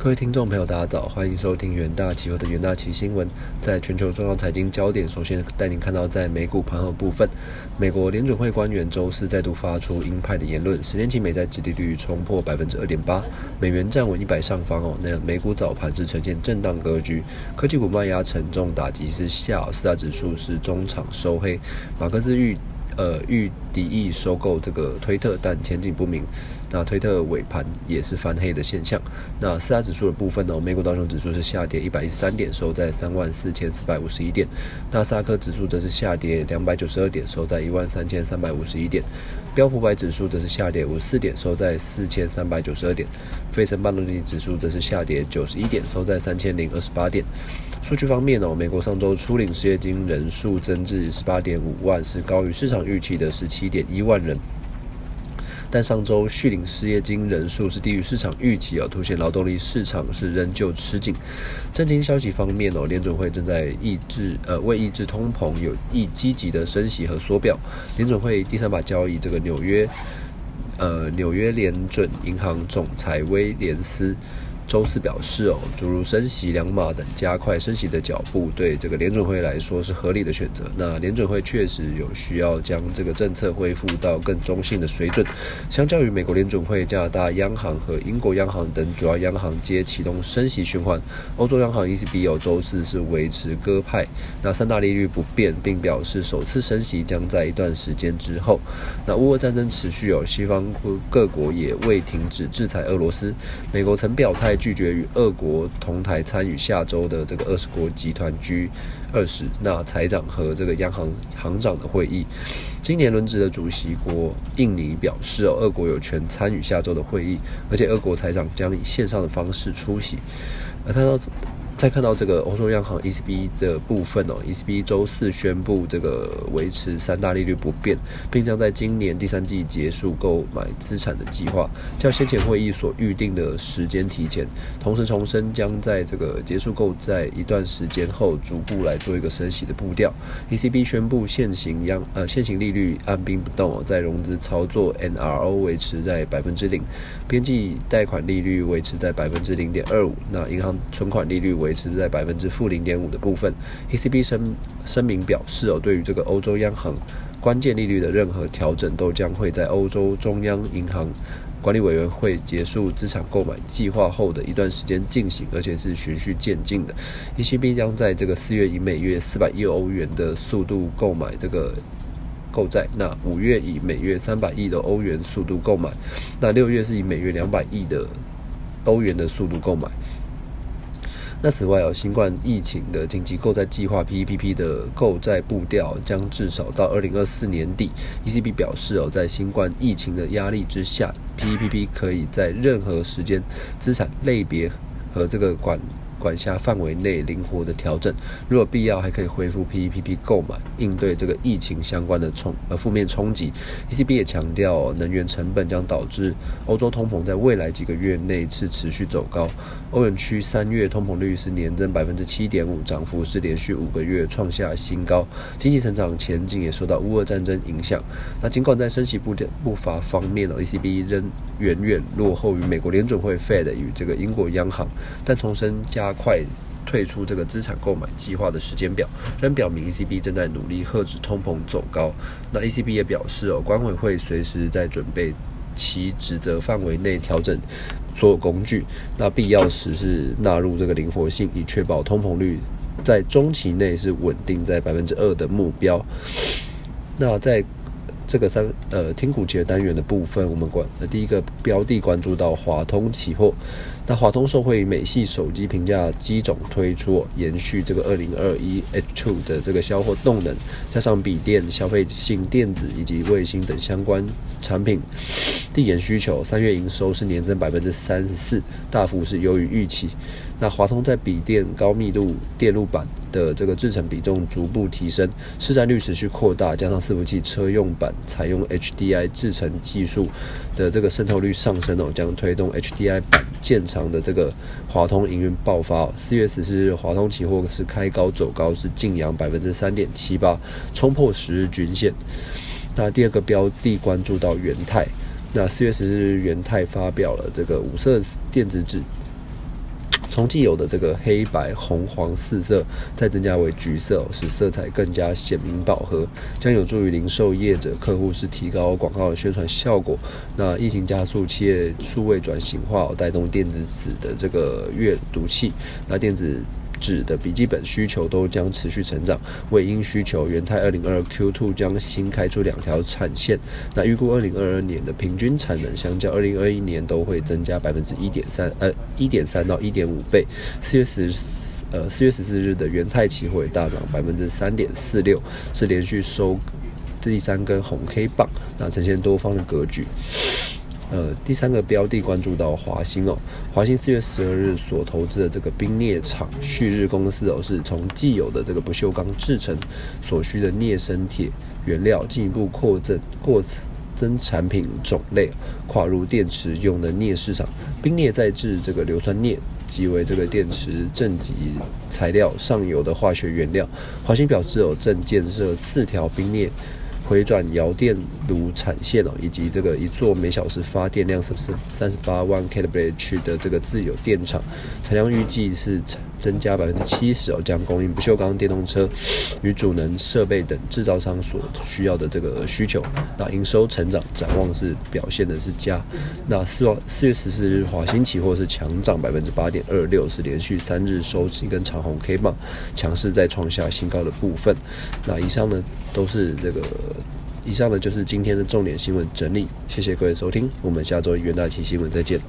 各位听众朋友，大家早，欢迎收听元大期货的元大期新闻。在全球重要财经焦点，首先带您看到在美股盘后部分，美国联准会官员周四再度发出鹰派的言论，十年期美债殖利率冲破百分之二点八，美元站稳一百上方哦。那美股早盘是呈现震荡格局，科技股卖压沉重，打击是下，四大指数是中场收黑。马克思预呃预敌意收购这个推特，但前景不明。那推特尾盘也是翻黑的现象。那四大指数的部分呢？美股道琼指数是下跌一百一十三点，收在三万四千四百五十一点。纳斯达克指数则是下跌两百九十二点，收在一万三千三百五十一点。标普百指数则是下跌五十四点，收在四千三百九十二点。费城半导体指数则是下跌九十一点，收在三千零二十八点。数据方面呢，美国上周初领失业金人数增至十八点五万，是高于市场预期的十七点一万人。但上周续领失业金人数是低于市场预期哦，凸显劳动力市场是仍旧吃紧。震惊消息方面哦，联准会正在抑制呃为抑制通膨有意积极的升息和缩表。联准会第三把交易这个纽约呃纽约联准银行总裁威廉斯。周四表示，哦，诸如升息两码等加快升息的脚步，对这个联准会来说是合理的选择。那联准会确实有需要将这个政策恢复到更中性的水准。相较于美国联准会、加拿大央行和英国央行等主要央行皆启动升息循环，欧洲央行 ECB 有周四是维持鸽派，那三大利率不变，并表示首次升息将在一段时间之后。那乌俄战争持续，有西方各国也未停止制裁俄罗斯。美国曾表态。拒绝与俄国同台参与下周的这个二十国集团 G 二十那财长和这个央行行长的会议。今年轮值的主席国印尼表示，哦，俄国有权参与下周的会议，而且俄国财长将以线上的方式出席。而他到。再看到这个欧洲央行 ECB 的部分哦，ECB 周四宣布这个维持三大利率不变，并将在今年第三季结束购买资产的计划，较先前会议所预定的时间提前。同时重申将在这个结束购债一段时间后，逐步来做一个升息的步调。ECB 宣布现行央呃现行利率按兵不动哦，在融资操作 NRO 维持在百分之零，边际贷款利率维持在百分之零点二五，那银行存款利率为维持在百分之负零点五的部分，ECB 声声明表示哦，对于这个欧洲央行关键利率的任何调整，都将会在欧洲中央银行管理委员会结束资产购买计划后的一段时间进行，而且是循序渐进的。ECB 将在这个四月以每月四百亿欧元的速度购买这个购债，那五月以每月三百亿的欧元速度购买，那六月是以每月两百亿的欧元的速度购买。那此外，有新冠疫情的紧急购债计划 （PEPP） 的购债步调将至少到二零二四年底。ECB 表示，哦，在新冠疫情的压力之下，PEPP 可以在任何时间、资产类别和这个管。管辖范围内灵活的调整，如果必要，还可以恢复 PPP 购买，应对这个疫情相关的冲呃负面冲击。ECB 也强调，能源成本将导致欧洲通膨在未来几个月内是持续走高。欧元区三月通膨率是年增百分之七点五，涨幅是连续五个月创下新高。经济成长前景也受到乌俄战争影响。那尽管在升息步步伐方面呢，ECB 仍远远落后于美国联准会 Fed 与这个英国央行，但重申加。加快退出这个资产购买计划的时间表，仍表明 ECB 正在努力遏制通膨走高。那 ECB 也表示哦，管委会随时在准备其职责范围内调整所有工具，那必要时是纳入这个灵活性，以确保通膨率在中期内是稳定在百分之二的目标。那在这个三呃听股节单元的部分，我们关呃第一个标的关注到华通期货。那华通受惠美系手机评价机种推出，延续这个二零二一 H2 的这个销货动能，加上笔电、消费性电子以及卫星等相关产品递延需求，三月营收是年增百分之三十四，大幅是优于预期。那华通在笔电高密度电路板的这个制程比重逐步提升，市占率持续扩大，加上伺服器车用版采用 HDI 制程技术的这个渗透率上升哦，将推动 HDI 版建厂的这个华通营运爆发。四月十四日，华通期货是开高走高，是净扬百分之三点七八，冲破十日均线。那第二个标的关注到元泰，那四月十四日元泰发表了这个五色电子纸。从既有的这个黑白红黄四色，再增加为橘色，使色彩更加鲜明饱和，将有助于零售业者客户是提高广告的宣传效果。那疫情加速企业数位转型化，带动电子纸的这个阅读器，那电子。纸的笔记本需求都将持续成长，为因需求，元泰二零二二 Q2 将新开出两条产线。那预估二零二二年的平均产能，相较二零二一年都会增加百分之一点三，呃，一点三到一点五倍。四月十，呃，四月十四日的元泰期货大涨百分之三点四六，是连续收第三根红 K 棒，那呈现多方的格局。呃，第三个标的关注到华兴哦，华兴四月十二日所投资的这个冰镍厂旭日公司哦，是从既有的这个不锈钢制成所需的镍生铁原料，进一步扩增扩增产品种类，跨入电池用的镍市场。冰镍再制这个硫酸镍，即为这个电池正极材料上游的化学原料。华兴表示，有正建设四条冰镍。回转窑电炉产线哦，以及这个一座每小时发电量是不是三十八万 kWh 的这个自有电厂，产量预计是增加百分之七十哦，将供应不锈钢电动车与主能设备等制造商所需要的这个需求。那营收成长展望是表现的是佳。那四望四月十四日华兴期货是强涨百分之八点二六，是连续三日收一根长红 K 棒，强势再创下新高的部分。那以上呢都是这个。以上呢就是今天的重点新闻整理，谢谢各位收听，我们下周元大期新闻再见。